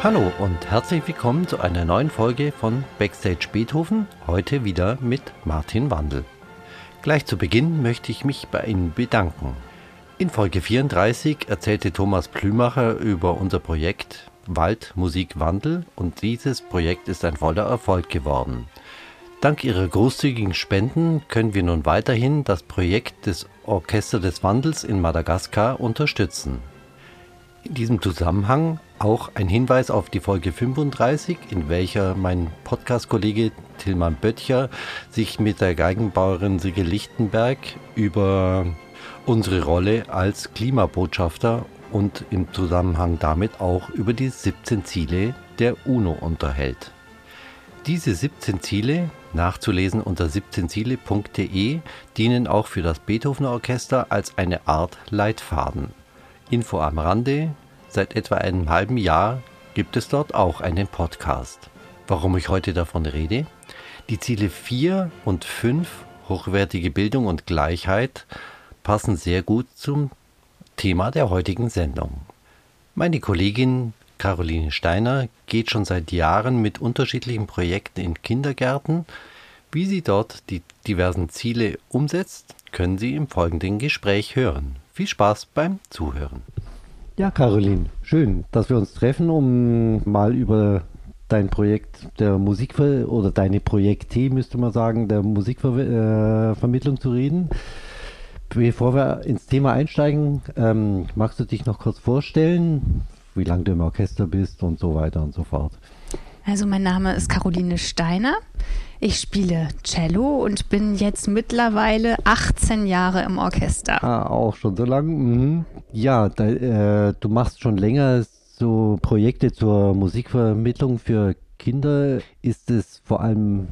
Hallo und herzlich willkommen zu einer neuen Folge von Backstage Beethoven, heute wieder mit Martin Wandel. Gleich zu Beginn möchte ich mich bei Ihnen bedanken. In Folge 34 erzählte Thomas Plümacher über unser Projekt Wald Musik Wandel und dieses Projekt ist ein voller Erfolg geworden. Dank Ihrer großzügigen Spenden können wir nun weiterhin das Projekt des Orchester des Wandels in Madagaskar unterstützen. In diesem Zusammenhang auch ein Hinweis auf die Folge 35, in welcher mein Podcast-Kollege Tilman Böttcher sich mit der Geigenbauerin Sigge Lichtenberg über unsere Rolle als Klimabotschafter und im Zusammenhang damit auch über die 17 Ziele der UNO unterhält. Diese 17 Ziele, nachzulesen unter 17ziele.de, dienen auch für das Beethoven Orchester als eine Art Leitfaden. Info am Rande, seit etwa einem halben Jahr gibt es dort auch einen Podcast. Warum ich heute davon rede? Die Ziele 4 und 5, hochwertige Bildung und Gleichheit, passen sehr gut zum Thema der heutigen Sendung. Meine Kollegin Caroline Steiner geht schon seit Jahren mit unterschiedlichen Projekten in Kindergärten. Wie sie dort die diversen Ziele umsetzt, können Sie im folgenden Gespräch hören. Viel Spaß beim Zuhören. Ja, Caroline, schön, dass wir uns treffen, um mal über dein Projekt der Musikver oder deine Projekte, müsste man sagen, der Musikvermittlung äh, zu reden. Bevor wir ins Thema einsteigen, ähm, magst du dich noch kurz vorstellen, wie lange du im Orchester bist und so weiter und so fort? Also mein Name ist Caroline Steiner. Ich spiele Cello und bin jetzt mittlerweile 18 Jahre im Orchester. Ah, auch schon so lang. Mhm. Ja, da, äh, du machst schon länger so Projekte zur Musikvermittlung für Kinder. Ist es vor allem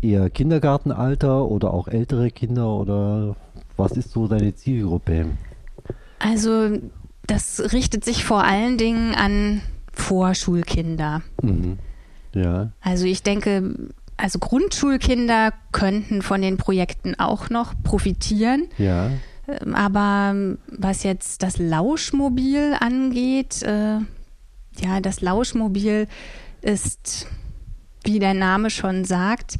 eher Kindergartenalter oder auch ältere Kinder oder was ist so deine Zielgruppe? Also das richtet sich vor allen Dingen an Vorschulkinder. Mhm. Ja. Also ich denke, also Grundschulkinder könnten von den Projekten auch noch profitieren. Ja. Ähm, aber was jetzt das Lauschmobil angeht, äh, ja, das Lauschmobil ist, wie der Name schon sagt,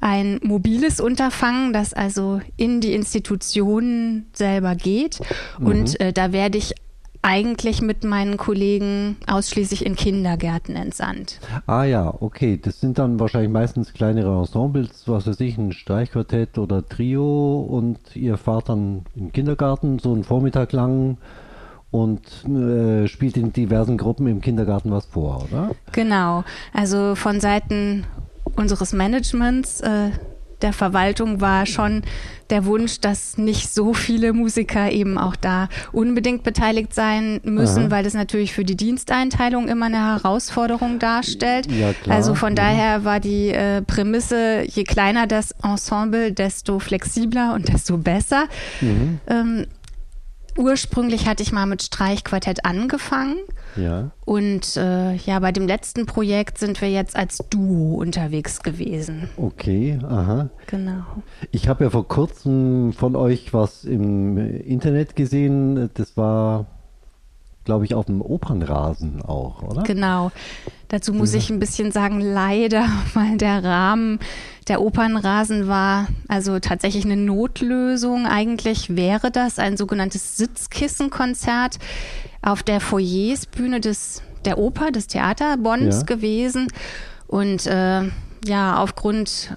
ein mobiles Unterfangen, das also in die Institutionen selber geht. Mhm. Und äh, da werde ich eigentlich mit meinen Kollegen ausschließlich in Kindergärten entsandt. Ah ja, okay. Das sind dann wahrscheinlich meistens kleinere Ensembles, was weiß ich, ein Streichquartett oder Trio und ihr fahrt dann im Kindergarten so einen Vormittag lang und äh, spielt in diversen Gruppen im Kindergarten was vor, oder? Genau. Also von Seiten unseres Managements äh, der Verwaltung war schon der Wunsch, dass nicht so viele Musiker eben auch da unbedingt beteiligt sein müssen, Aha. weil das natürlich für die Diensteinteilung immer eine Herausforderung darstellt. Ja. Also von mhm. daher war die äh, Prämisse, je kleiner das Ensemble, desto flexibler und desto besser. Mhm. Ähm, ursprünglich hatte ich mal mit Streichquartett angefangen. Ja. Und äh, ja, bei dem letzten Projekt sind wir jetzt als Duo unterwegs gewesen. Okay, aha. Genau. Ich habe ja vor kurzem von euch was im Internet gesehen. Das war, glaube ich, auf dem Opernrasen auch, oder? Genau. Dazu muss ja. ich ein bisschen sagen, leider, weil der Rahmen der Opernrasen war also tatsächlich eine Notlösung. Eigentlich wäre das ein sogenanntes Sitzkissenkonzert auf der Foyersbühne des, der Oper, des Theaterbonds ja. gewesen. Und äh, ja, aufgrund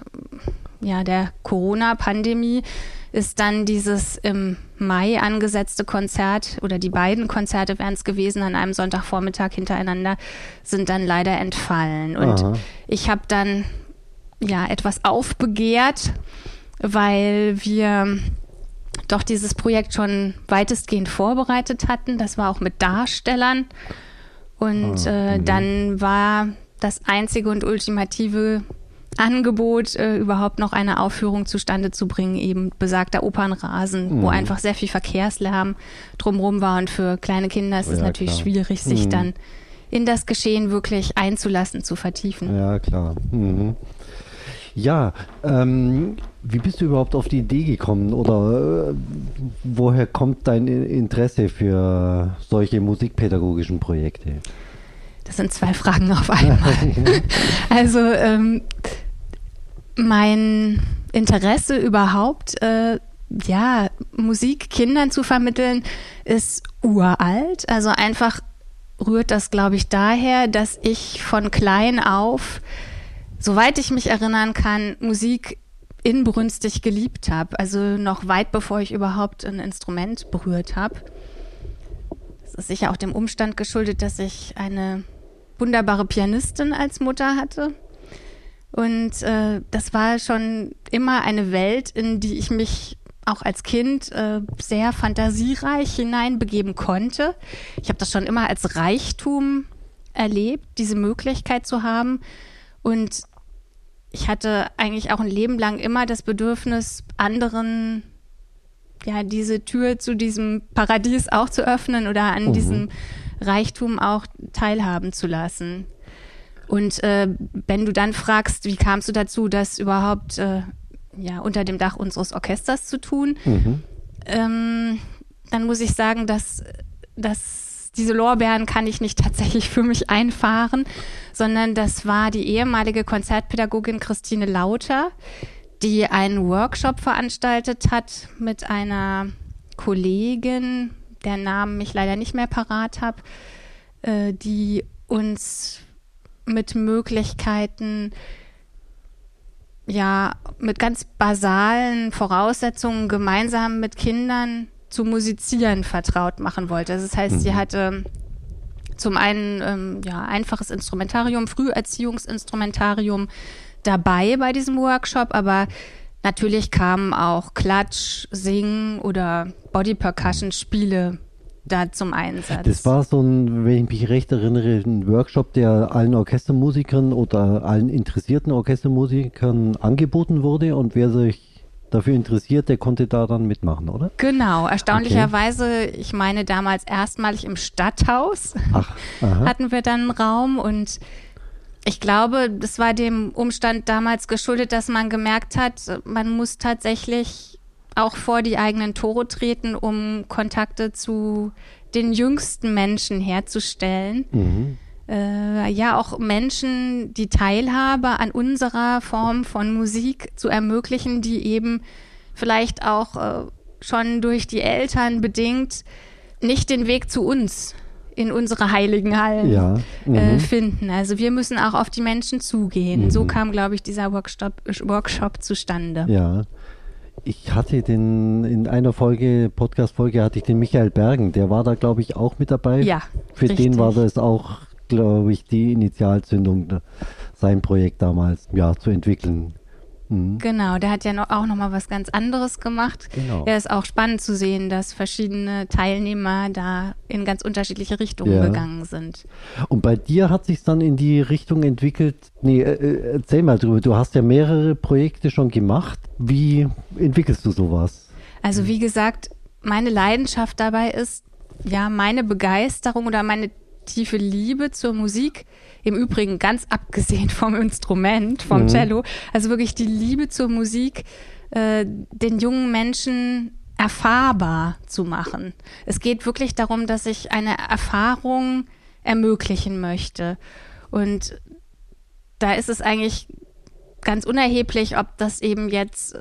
ja, der Corona-Pandemie ist dann dieses im Mai angesetzte Konzert oder die beiden Konzerte wären es gewesen an einem Sonntagvormittag hintereinander, sind dann leider entfallen. Und Aha. ich habe dann ja etwas aufbegehrt, weil wir doch dieses Projekt schon weitestgehend vorbereitet hatten. Das war auch mit Darstellern. Und ah, äh, mhm. dann war das einzige und ultimative Angebot, äh, überhaupt noch eine Aufführung zustande zu bringen, eben besagter Opernrasen, mhm. wo einfach sehr viel Verkehrslärm drumherum war. Und für kleine Kinder ist es ja, natürlich klar. schwierig, sich mhm. dann in das Geschehen wirklich einzulassen, zu vertiefen. Ja, klar. Mhm. Ja, ähm, wie bist du überhaupt auf die Idee gekommen oder äh, woher kommt dein Interesse für solche musikpädagogischen Projekte? Das sind zwei Fragen auf einmal. also ähm, mein Interesse überhaupt, äh, ja, Musik Kindern zu vermitteln, ist uralt. Also einfach rührt das, glaube ich, daher, dass ich von klein auf, soweit ich mich erinnern kann, Musik inbrünstig geliebt habe. Also noch weit bevor ich überhaupt ein Instrument berührt habe. Das ist sicher auch dem Umstand geschuldet, dass ich eine wunderbare Pianistin als Mutter hatte. Und äh, das war schon immer eine Welt, in die ich mich auch als Kind äh, sehr fantasiereich hineinbegeben konnte. Ich habe das schon immer als Reichtum erlebt, diese Möglichkeit zu haben. Und ich hatte eigentlich auch ein Leben lang immer das Bedürfnis, anderen ja diese Tür zu diesem Paradies auch zu öffnen oder an mhm. diesem Reichtum auch teilhaben zu lassen. Und äh, wenn du dann fragst, wie kamst du dazu, das überhaupt äh, ja, unter dem Dach unseres Orchesters zu tun, mhm. ähm, dann muss ich sagen, dass, dass diese Lorbeeren kann ich nicht tatsächlich für mich einfahren, sondern das war die ehemalige Konzertpädagogin Christine Lauter, die einen Workshop veranstaltet hat mit einer Kollegin, der Namen ich leider nicht mehr parat habe, äh, die uns mit Möglichkeiten, ja, mit ganz basalen Voraussetzungen gemeinsam mit Kindern zu musizieren vertraut machen wollte. Das heißt, mhm. sie hatte zum einen ähm, ja, einfaches Instrumentarium, Früherziehungsinstrumentarium dabei bei diesem Workshop, aber natürlich kamen auch Klatsch, Sing oder Body Percussion Spiele da zum Einsatz. Das war so ein, wenn ich mich recht erinnere, ein Workshop, der allen Orchestermusikern oder allen interessierten Orchestermusikern angeboten wurde und wer sich dafür interessiert, der konnte da dann mitmachen, oder? Genau, erstaunlicherweise, okay. ich meine damals erstmalig im Stadthaus Ach, hatten wir dann einen Raum und ich glaube, das war dem Umstand damals geschuldet, dass man gemerkt hat, man muss tatsächlich auch vor die eigenen Tore treten, um Kontakte zu den jüngsten Menschen herzustellen. Mhm. Äh, ja, auch Menschen die Teilhabe an unserer Form von Musik zu ermöglichen, die eben vielleicht auch äh, schon durch die Eltern bedingt nicht den Weg zu uns in unsere heiligen Hallen ja. Äh, mhm. finden. Also wir müssen auch auf die Menschen zugehen. Mhm. So kam, glaube ich, dieser Workshop, Workshop zustande. Ja. Ich hatte den, in einer Folge, Podcast-Folge hatte ich den Michael Bergen, der war da, glaube ich, auch mit dabei. Ja. Für richtig. den war das auch, glaube ich, die Initialzündung, sein Projekt damals, ja, zu entwickeln. Mhm. Genau, der hat ja noch, auch noch mal was ganz anderes gemacht. Genau. Ja, ist auch spannend zu sehen, dass verschiedene Teilnehmer da in ganz unterschiedliche Richtungen ja. gegangen sind. Und bei dir hat sich dann in die Richtung entwickelt. Nee, äh, äh, erzähl mal drüber. Du hast ja mehrere Projekte schon gemacht. Wie entwickelst du sowas? Also wie gesagt, meine Leidenschaft dabei ist ja meine Begeisterung oder meine tiefe Liebe zur Musik im Übrigen ganz abgesehen vom Instrument, vom mhm. Cello, also wirklich die Liebe zur Musik, äh, den jungen Menschen erfahrbar zu machen. Es geht wirklich darum, dass ich eine Erfahrung ermöglichen möchte. Und da ist es eigentlich ganz unerheblich, ob das eben jetzt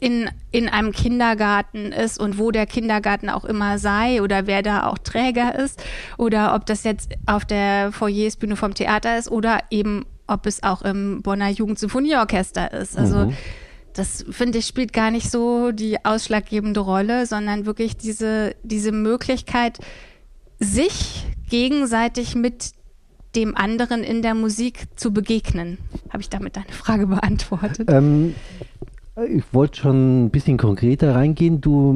in, in einem Kindergarten ist und wo der Kindergarten auch immer sei oder wer da auch Träger ist oder ob das jetzt auf der Foyersbühne vom Theater ist oder eben ob es auch im Bonner Jugendsymphonieorchester ist. Also mhm. das finde ich spielt gar nicht so die ausschlaggebende Rolle, sondern wirklich diese, diese Möglichkeit, sich gegenseitig mit dem anderen in der Musik zu begegnen. Habe ich damit deine Frage beantwortet? Ähm, ich wollte schon ein bisschen konkreter reingehen. Du,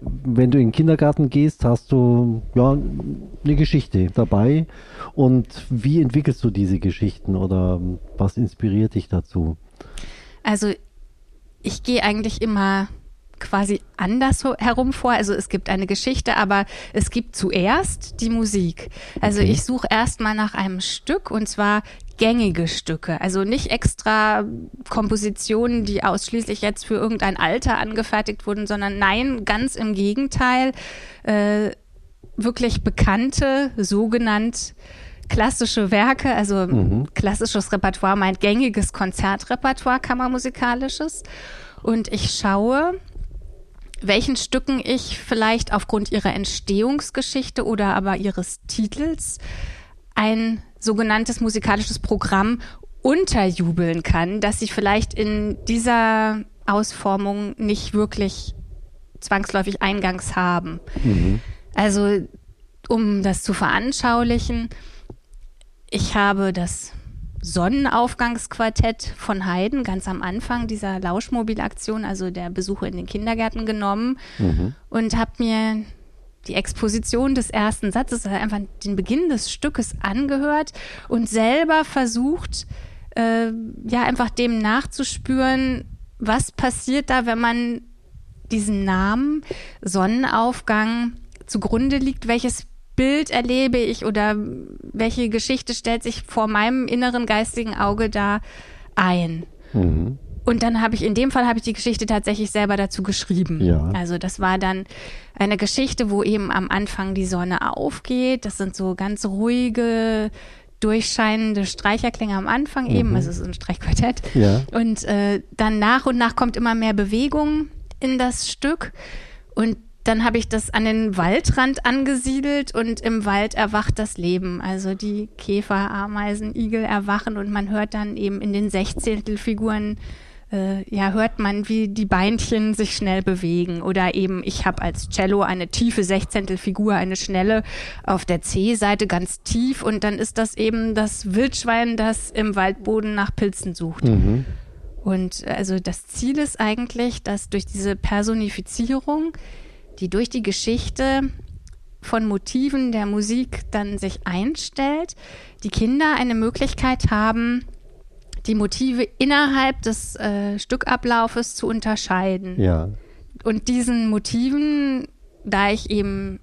wenn du in den Kindergarten gehst, hast du ja eine Geschichte dabei. Und wie entwickelst du diese Geschichten oder was inspiriert dich dazu? Also ich gehe eigentlich immer quasi anders herum vor. Also es gibt eine Geschichte, aber es gibt zuerst die Musik. Also okay. ich suche erstmal nach einem Stück und zwar gängige Stücke. Also nicht extra Kompositionen, die ausschließlich jetzt für irgendein Alter angefertigt wurden, sondern nein, ganz im Gegenteil, äh, wirklich bekannte, sogenannt klassische Werke, also mhm. klassisches Repertoire meint gängiges Konzertrepertoire, kammermusikalisches. Und ich schaue, welchen Stücken ich vielleicht aufgrund ihrer Entstehungsgeschichte oder aber ihres Titels ein sogenanntes musikalisches Programm unterjubeln kann, dass sie vielleicht in dieser Ausformung nicht wirklich zwangsläufig Eingangs haben. Mhm. Also, um das zu veranschaulichen, ich habe das Sonnenaufgangsquartett von Haydn ganz am Anfang dieser Lauschmobilaktion, also der Besuche in den Kindergärten genommen mhm. und habe mir die Exposition des ersten Satzes, also einfach den Beginn des Stückes angehört und selber versucht, äh, ja, einfach dem nachzuspüren, was passiert da, wenn man diesen Namen Sonnenaufgang zugrunde liegt, welches Bild erlebe ich oder welche Geschichte stellt sich vor meinem inneren geistigen Auge da ein. Mhm. Und dann habe ich, in dem Fall habe ich die Geschichte tatsächlich selber dazu geschrieben. Ja. Also das war dann eine Geschichte, wo eben am Anfang die Sonne aufgeht. Das sind so ganz ruhige, durchscheinende Streicherklänge am Anfang eben, mhm. also es ist ein Streichquartett. Ja. Und äh, dann nach und nach kommt immer mehr Bewegung in das Stück. Und dann habe ich das an den Waldrand angesiedelt und im Wald erwacht das Leben. Also die Käfer, Ameisen, Igel erwachen und man hört dann eben in den Sechzehntelfiguren ja, hört man, wie die Beinchen sich schnell bewegen. Oder eben, ich habe als Cello eine tiefe Sechzehntelfigur, eine schnelle auf der C-Seite ganz tief und dann ist das eben das Wildschwein, das im Waldboden nach Pilzen sucht. Mhm. Und also das Ziel ist eigentlich, dass durch diese Personifizierung, die durch die Geschichte von Motiven der Musik dann sich einstellt, die Kinder eine Möglichkeit haben, die Motive innerhalb des äh, Stückablaufes zu unterscheiden. Ja. Und diesen Motiven, da ich eben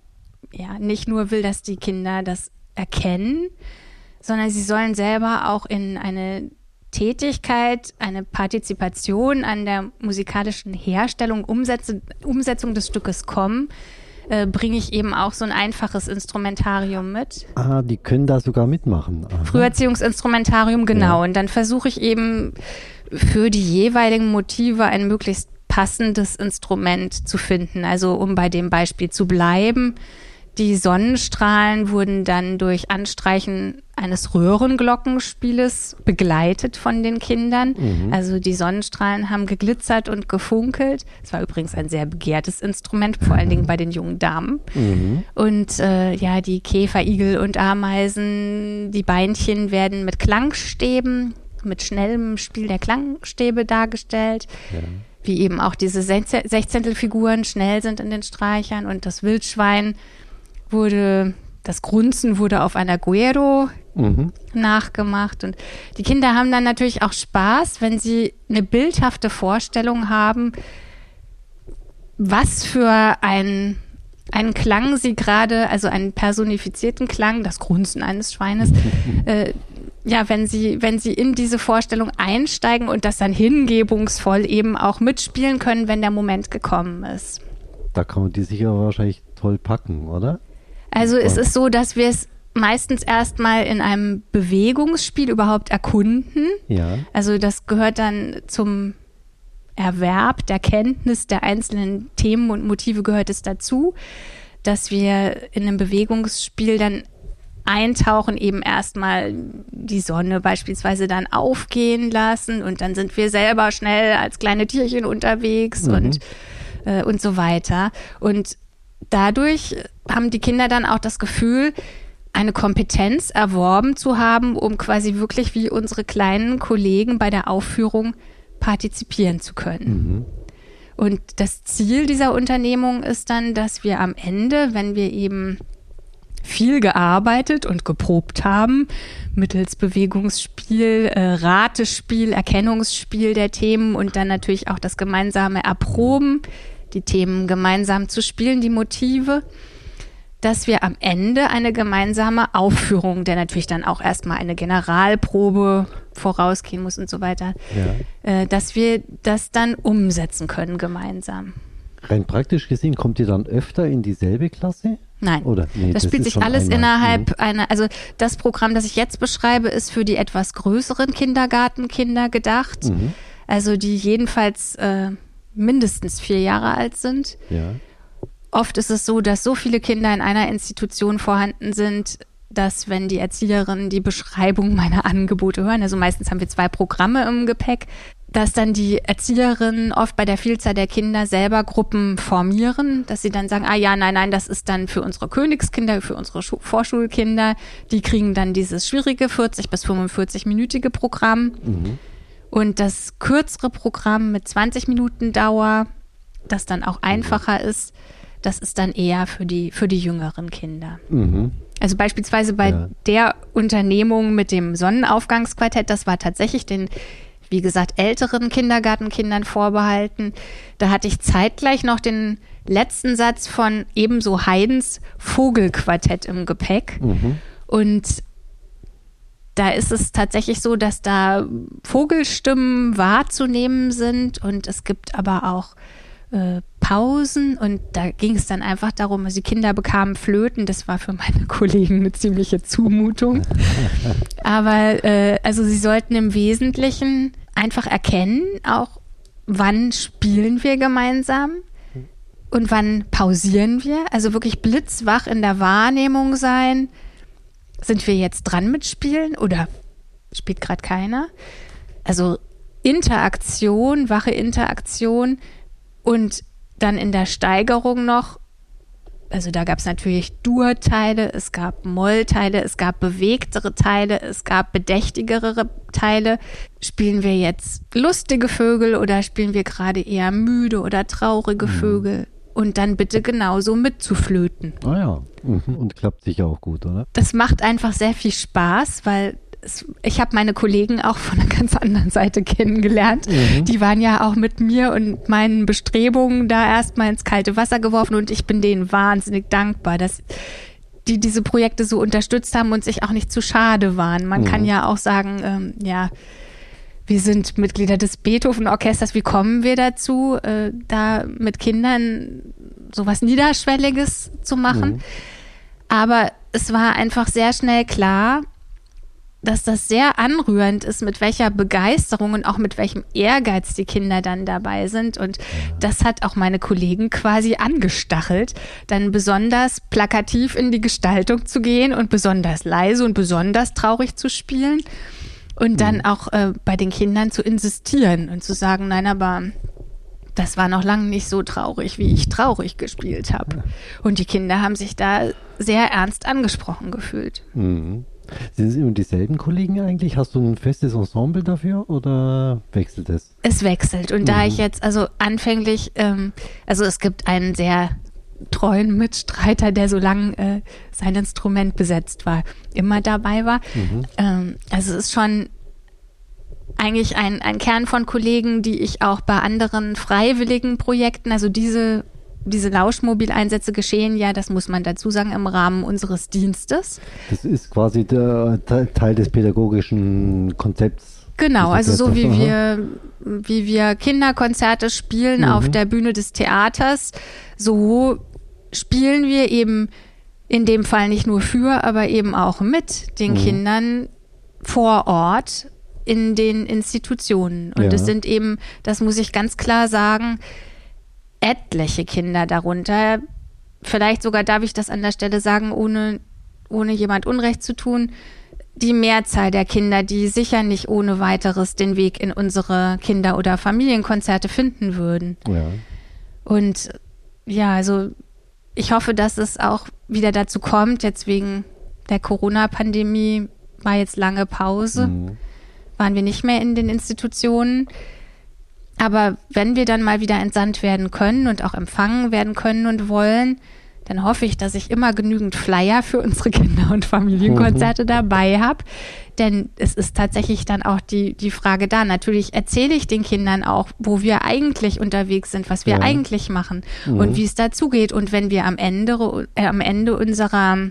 ja nicht nur will, dass die Kinder das erkennen, sondern sie sollen selber auch in eine Tätigkeit, eine Partizipation an der musikalischen Herstellung, Umsetzung, Umsetzung des Stückes kommen, äh, bringe ich eben auch so ein einfaches Instrumentarium mit. Ah, die können da sogar mitmachen. Aha. Früherziehungsinstrumentarium, genau. Ja. Und dann versuche ich eben für die jeweiligen Motive ein möglichst passendes Instrument zu finden. Also um bei dem Beispiel zu bleiben, die Sonnenstrahlen wurden dann durch Anstreichen eines Röhrenglockenspieles begleitet von den Kindern. Mhm. Also die Sonnenstrahlen haben geglitzert und gefunkelt. Es war übrigens ein sehr begehrtes Instrument, vor allen Dingen bei den jungen Damen. Mhm. Und äh, ja, die Käfer, Igel und Ameisen, die Beinchen werden mit Klangstäben, mit schnellem Spiel der Klangstäbe dargestellt. Ja wie eben auch diese Sechzehntelfiguren schnell sind in den Streichern und das Wildschwein wurde, das Grunzen wurde auf einer Guero mhm. nachgemacht. Und die Kinder haben dann natürlich auch Spaß, wenn sie eine bildhafte Vorstellung haben, was für ein einen Klang sie gerade, also einen personifizierten Klang, das Grunzen eines Schweines, äh, ja, wenn sie, wenn sie in diese Vorstellung einsteigen und das dann hingebungsvoll eben auch mitspielen können, wenn der Moment gekommen ist. Da kann man die sicher wahrscheinlich toll packen, oder? Also es ist so, dass wir es meistens erstmal in einem Bewegungsspiel überhaupt erkunden. Ja. Also das gehört dann zum Erwerb der Kenntnis der einzelnen Themen und Motive gehört es dazu, dass wir in einem Bewegungsspiel dann eintauchen, eben erstmal die Sonne beispielsweise dann aufgehen lassen und dann sind wir selber schnell als kleine Tierchen unterwegs mhm. und, äh, und so weiter. Und dadurch haben die Kinder dann auch das Gefühl, eine Kompetenz erworben zu haben, um quasi wirklich wie unsere kleinen Kollegen bei der Aufführung partizipieren zu können. Mhm. Und das Ziel dieser Unternehmung ist dann, dass wir am Ende, wenn wir eben viel gearbeitet und geprobt haben, mittels Bewegungsspiel, äh, Ratespiel, Erkennungsspiel der Themen und dann natürlich auch das gemeinsame Erproben, die Themen gemeinsam zu spielen, die Motive, dass wir am Ende eine gemeinsame Aufführung, der natürlich dann auch erstmal eine Generalprobe vorausgehen muss und so weiter, ja. äh, dass wir das dann umsetzen können gemeinsam. Rein praktisch gesehen, kommt ihr dann öfter in dieselbe Klasse? Nein. Oder? Nee, das, spielt sich alles einmal. innerhalb mhm. einer, also das Programm, das ich jetzt beschreibe, ist für die etwas größeren Kindergartenkinder gedacht. Mhm. Also die jedenfalls äh, mindestens vier Jahre alt sind. Ja. Oft ist es so, dass so viele Kinder in einer Institution vorhanden sind, dass wenn die Erzieherinnen die Beschreibung meiner Angebote hören, also meistens haben wir zwei Programme im Gepäck, dass dann die Erzieherinnen oft bei der Vielzahl der Kinder selber Gruppen formieren, dass sie dann sagen, ah ja, nein, nein, das ist dann für unsere Königskinder, für unsere Schu Vorschulkinder, die kriegen dann dieses schwierige 40 bis 45-minütige Programm. Mhm. Und das kürzere Programm mit 20 Minuten Dauer, das dann auch einfacher ist, das ist dann eher für die, für die jüngeren Kinder. Mhm. Also beispielsweise bei ja. der Unternehmung mit dem Sonnenaufgangsquartett, das war tatsächlich den wie gesagt, älteren Kindergartenkindern vorbehalten. Da hatte ich zeitgleich noch den letzten Satz von ebenso Haydns Vogelquartett im Gepäck. Mhm. Und da ist es tatsächlich so, dass da Vogelstimmen wahrzunehmen sind und es gibt aber auch äh, Pausen und da ging es dann einfach darum, also die Kinder bekamen Flöten, das war für meine Kollegen eine ziemliche Zumutung. Aber äh, also sie sollten im Wesentlichen einfach erkennen, auch wann spielen wir gemeinsam und wann pausieren wir. Also wirklich blitzwach in der Wahrnehmung sein. Sind wir jetzt dran mit Spielen oder spielt gerade keiner? Also Interaktion, wache Interaktion und dann in der Steigerung noch also da gab es natürlich Dur-Teile, es gab Moll-Teile, es gab bewegtere Teile, es gab bedächtigere Teile. Spielen wir jetzt lustige Vögel oder spielen wir gerade eher müde oder traurige mhm. Vögel? Und dann bitte genauso mitzuflöten. Ah ja, mhm. und klappt sicher auch gut, oder? Das macht einfach sehr viel Spaß, weil ich habe meine Kollegen auch von einer ganz anderen Seite kennengelernt. Mhm. Die waren ja auch mit mir und meinen Bestrebungen da erstmal ins kalte Wasser geworfen und ich bin denen wahnsinnig dankbar, dass die diese Projekte so unterstützt haben und sich auch nicht zu schade waren. Man mhm. kann ja auch sagen, ähm, ja, wir sind Mitglieder des Beethoven-Orchesters. Wie kommen wir dazu, äh, da mit Kindern sowas Niederschwelliges zu machen? Mhm. Aber es war einfach sehr schnell klar, dass das sehr anrührend ist, mit welcher Begeisterung und auch mit welchem Ehrgeiz die Kinder dann dabei sind. Und das hat auch meine Kollegen quasi angestachelt, dann besonders plakativ in die Gestaltung zu gehen und besonders leise und besonders traurig zu spielen. Und dann mhm. auch äh, bei den Kindern zu insistieren und zu sagen, nein, aber das war noch lange nicht so traurig, wie ich traurig gespielt habe. Und die Kinder haben sich da sehr ernst angesprochen gefühlt. Mhm. Sind es immer dieselben Kollegen eigentlich? Hast du ein festes Ensemble dafür oder wechselt es? Es wechselt. Und mhm. da ich jetzt, also anfänglich, ähm, also es gibt einen sehr treuen Mitstreiter, der so lange äh, sein Instrument besetzt war, immer dabei war. Mhm. Ähm, also es ist schon eigentlich ein, ein Kern von Kollegen, die ich auch bei anderen freiwilligen Projekten, also diese diese Lauschmobileinsätze geschehen ja, das muss man dazu sagen, im Rahmen unseres Dienstes. Das ist quasi der Teil des pädagogischen Konzepts. Genau, also so wie wir, wie wir Kinderkonzerte spielen mhm. auf der Bühne des Theaters, so spielen wir eben in dem Fall nicht nur für, aber eben auch mit den mhm. Kindern vor Ort in den Institutionen. Und es sind eben, das muss ich ganz klar sagen, etliche Kinder darunter. Vielleicht sogar darf ich das an der Stelle sagen, ohne, ohne jemand Unrecht zu tun. Die Mehrzahl der Kinder, die sicher nicht ohne weiteres den Weg in unsere Kinder- oder Familienkonzerte finden würden. Ja. Und ja, also ich hoffe, dass es auch wieder dazu kommt. Jetzt wegen der Corona-Pandemie war jetzt lange Pause, mhm. waren wir nicht mehr in den Institutionen. Aber wenn wir dann mal wieder entsandt werden können und auch empfangen werden können und wollen, dann hoffe ich, dass ich immer genügend Flyer für unsere Kinder- und Familienkonzerte mhm. dabei habe. Denn es ist tatsächlich dann auch die, die Frage da. Natürlich erzähle ich den Kindern auch, wo wir eigentlich unterwegs sind, was wir ja. eigentlich machen mhm. und wie es dazu geht. Und wenn wir am Ende, äh, am Ende unserer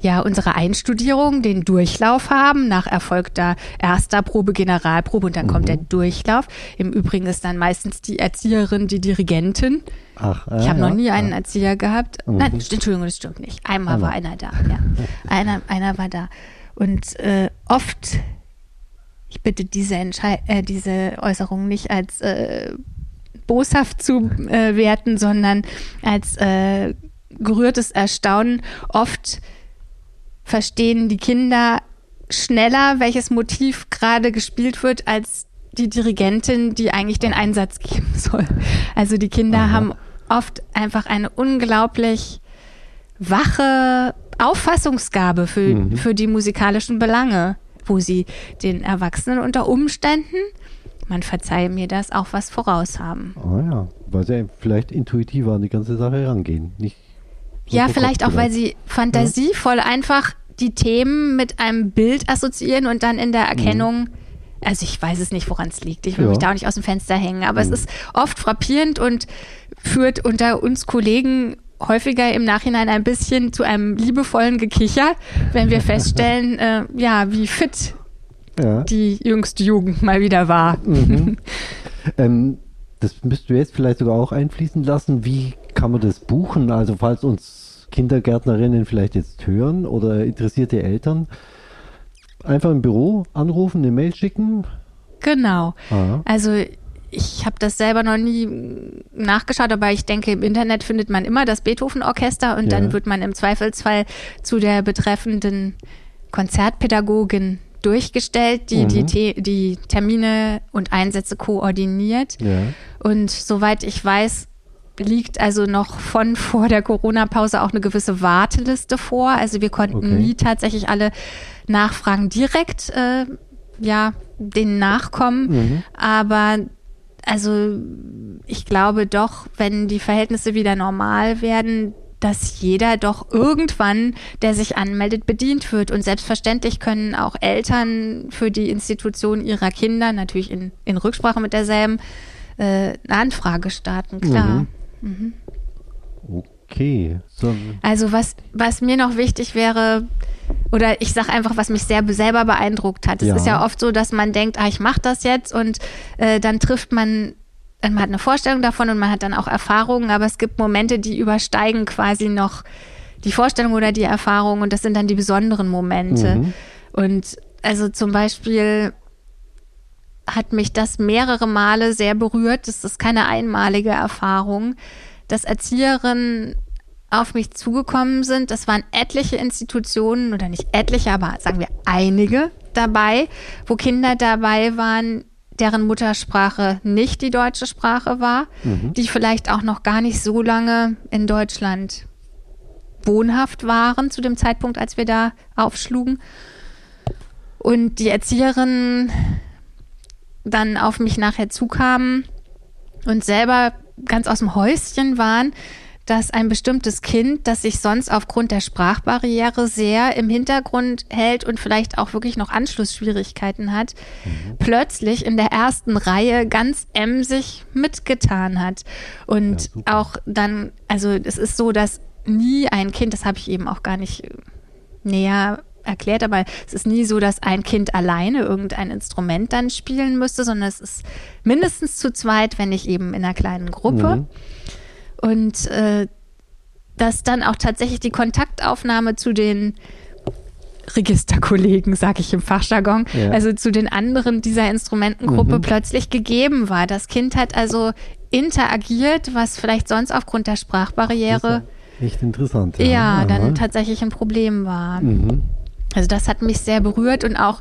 ja unsere Einstudierung, den Durchlauf haben, nach erfolgter erster Probe, Generalprobe und dann mhm. kommt der Durchlauf. Im Übrigen ist dann meistens die Erzieherin die Dirigentin. Ach, äh, ich habe ja, noch nie einen Erzieher gehabt. Mhm. Nein, Entschuldigung, das stimmt nicht. Einmal Einmal. war einer da. Ja. einer, einer war da. Und äh, oft, ich bitte diese, Entschei äh, diese Äußerung nicht als äh, boshaft zu äh, werten, sondern als äh, gerührtes Erstaunen. Oft verstehen die Kinder schneller, welches Motiv gerade gespielt wird, als die Dirigentin, die eigentlich den Einsatz geben soll. Also die Kinder Aha. haben oft einfach eine unglaublich wache Auffassungsgabe für, mhm. für die musikalischen Belange, wo sie den Erwachsenen unter Umständen, man verzeihe mir das, auch was voraus haben. Ah ja, weil sie vielleicht intuitiver an die ganze Sache rangehen. Nicht ja, vielleicht auch, weil sie fantasievoll einfach die Themen mit einem Bild assoziieren und dann in der Erkennung, mhm. also ich weiß es nicht, woran es liegt. Ich will ja. mich da auch nicht aus dem Fenster hängen, aber mhm. es ist oft frappierend und führt unter uns Kollegen häufiger im Nachhinein ein bisschen zu einem liebevollen Gekicher, wenn wir feststellen, äh, ja, wie fit ja. die jüngste Jugend mal wieder war. Mhm. ähm, das müsst du jetzt vielleicht sogar auch einfließen lassen. Wie kann man das buchen? Also falls uns Kindergärtnerinnen vielleicht jetzt hören oder interessierte Eltern, einfach im Büro anrufen, eine Mail schicken. Genau. Aha. Also ich habe das selber noch nie nachgeschaut, aber ich denke, im Internet findet man immer das Beethoven-Orchester und ja. dann wird man im Zweifelsfall zu der betreffenden Konzertpädagogin durchgestellt, die, mhm. die, die Termine und Einsätze koordiniert. Ja. Und soweit ich weiß, liegt also noch von vor der Corona-Pause auch eine gewisse Warteliste vor. Also wir konnten okay. nie tatsächlich alle Nachfragen direkt äh, ja denen nachkommen. Mhm. Aber also ich glaube doch, wenn die Verhältnisse wieder normal werden, dass jeder doch irgendwann, der sich anmeldet, bedient wird. Und selbstverständlich können auch Eltern für die Institution ihrer Kinder, natürlich in, in Rücksprache mit derselben, äh, eine Anfrage starten, klar. Mhm. Mhm. Okay. So. Also was, was mir noch wichtig wäre, oder ich sage einfach, was mich sehr selber beeindruckt hat. Es ja. ist ja oft so, dass man denkt, ah, ich mache das jetzt und äh, dann trifft man, man hat eine Vorstellung davon und man hat dann auch Erfahrungen, aber es gibt Momente, die übersteigen quasi noch die Vorstellung oder die Erfahrung und das sind dann die besonderen Momente. Mhm. Und also zum Beispiel hat mich das mehrere Male sehr berührt. Das ist keine einmalige Erfahrung, dass Erzieherinnen auf mich zugekommen sind. Das waren etliche Institutionen oder nicht etliche, aber sagen wir einige dabei, wo Kinder dabei waren, deren Muttersprache nicht die deutsche Sprache war, mhm. die vielleicht auch noch gar nicht so lange in Deutschland wohnhaft waren zu dem Zeitpunkt, als wir da aufschlugen. Und die Erzieherinnen dann auf mich nachher zukamen und selber ganz aus dem Häuschen waren, dass ein bestimmtes Kind, das sich sonst aufgrund der Sprachbarriere sehr im Hintergrund hält und vielleicht auch wirklich noch Anschlussschwierigkeiten hat, mhm. plötzlich in der ersten Reihe ganz emsig mitgetan hat. Und ja, auch dann, also es ist so, dass nie ein Kind, das habe ich eben auch gar nicht näher erklärt, aber es ist nie so, dass ein Kind alleine irgendein Instrument dann spielen müsste, sondern es ist mindestens zu zweit, wenn nicht eben in einer kleinen Gruppe. Mhm. Und äh, dass dann auch tatsächlich die Kontaktaufnahme zu den Registerkollegen, sage ich im Fachjargon, ja. also zu den anderen dieser Instrumentengruppe mhm. plötzlich gegeben war. Das Kind hat also interagiert, was vielleicht sonst aufgrund der Sprachbarriere echt interessant. Ja, ja dann tatsächlich ein Problem war. Mhm. Also das hat mich sehr berührt und auch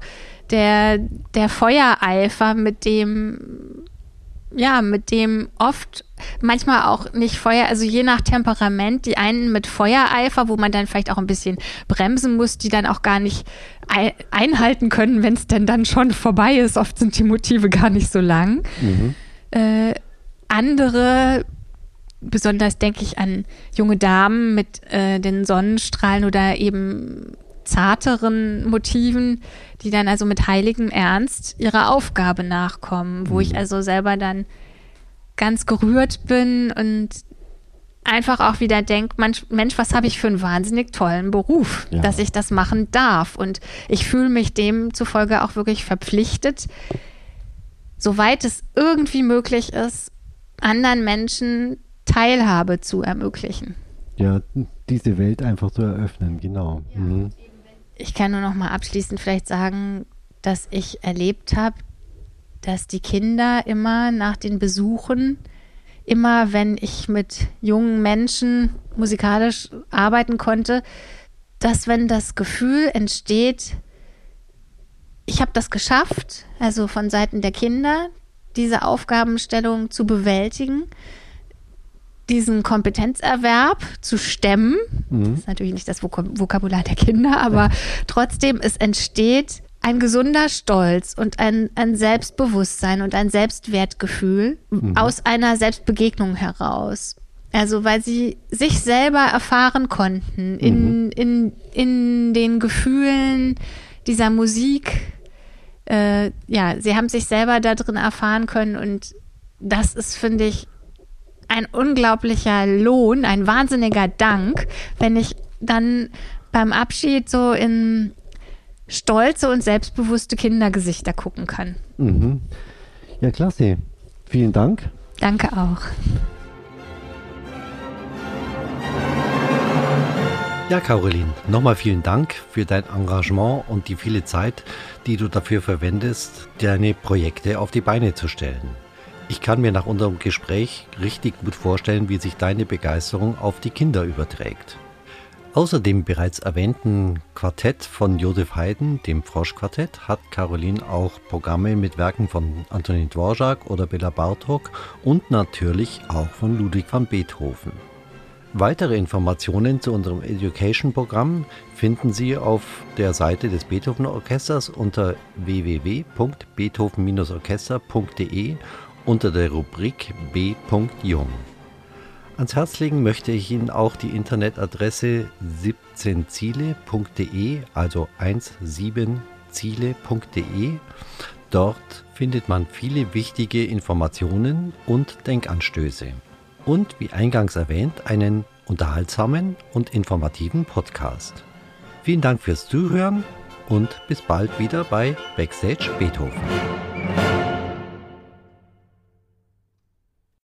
der, der Feuereifer, mit dem, ja, mit dem oft, manchmal auch nicht Feuer, also je nach Temperament, die einen mit Feuereifer, wo man dann vielleicht auch ein bisschen bremsen muss, die dann auch gar nicht einhalten können, wenn es denn dann schon vorbei ist. Oft sind die Motive gar nicht so lang. Mhm. Äh, andere besonders denke ich an junge Damen mit äh, den Sonnenstrahlen oder eben zarteren Motiven, die dann also mit heiligem Ernst ihrer Aufgabe nachkommen, wo mhm. ich also selber dann ganz gerührt bin und einfach auch wieder denke, Mensch, was habe ich für einen wahnsinnig tollen Beruf, ja. dass ich das machen darf. Und ich fühle mich demzufolge auch wirklich verpflichtet, soweit es irgendwie möglich ist, anderen Menschen Teilhabe zu ermöglichen. Ja, diese Welt einfach zu eröffnen, genau. Ja, mhm. Ich kann nur noch mal abschließend vielleicht sagen, dass ich erlebt habe, dass die Kinder immer nach den Besuchen, immer wenn ich mit jungen Menschen musikalisch arbeiten konnte, dass wenn das Gefühl entsteht, ich habe das geschafft, also von Seiten der Kinder, diese Aufgabenstellung zu bewältigen, diesen Kompetenzerwerb zu stemmen. Mhm. Das ist natürlich nicht das Vokabular der Kinder, aber trotzdem, es entsteht ein gesunder Stolz und ein, ein Selbstbewusstsein und ein Selbstwertgefühl mhm. aus einer Selbstbegegnung heraus. Also weil sie sich selber erfahren konnten in, mhm. in, in den Gefühlen dieser Musik. Äh, ja, sie haben sich selber da drin erfahren können und das ist, finde ich, ein unglaublicher Lohn, ein wahnsinniger Dank, wenn ich dann beim Abschied so in stolze und selbstbewusste Kindergesichter gucken kann. Mhm. Ja, klasse. Vielen Dank. Danke auch. Ja, Caroline, nochmal vielen Dank für dein Engagement und die viele Zeit, die du dafür verwendest, deine Projekte auf die Beine zu stellen. Ich kann mir nach unserem Gespräch richtig gut vorstellen, wie sich deine Begeisterung auf die Kinder überträgt. Außer dem bereits erwähnten Quartett von Josef Haydn, dem Froschquartett, hat Caroline auch Programme mit Werken von Antonin Dvorak oder Bela Bartok und natürlich auch von Ludwig van Beethoven. Weitere Informationen zu unserem Education-Programm finden Sie auf der Seite des Beethoven Orchesters unter www.beethoven-orchester.de unter der Rubrik B. Jung. Ans Herz legen möchte ich Ihnen auch die Internetadresse 17ziele.de, also 17ziele.de. Dort findet man viele wichtige Informationen und Denkanstöße. Und wie eingangs erwähnt, einen unterhaltsamen und informativen Podcast. Vielen Dank fürs Zuhören und bis bald wieder bei Backstage Beethoven.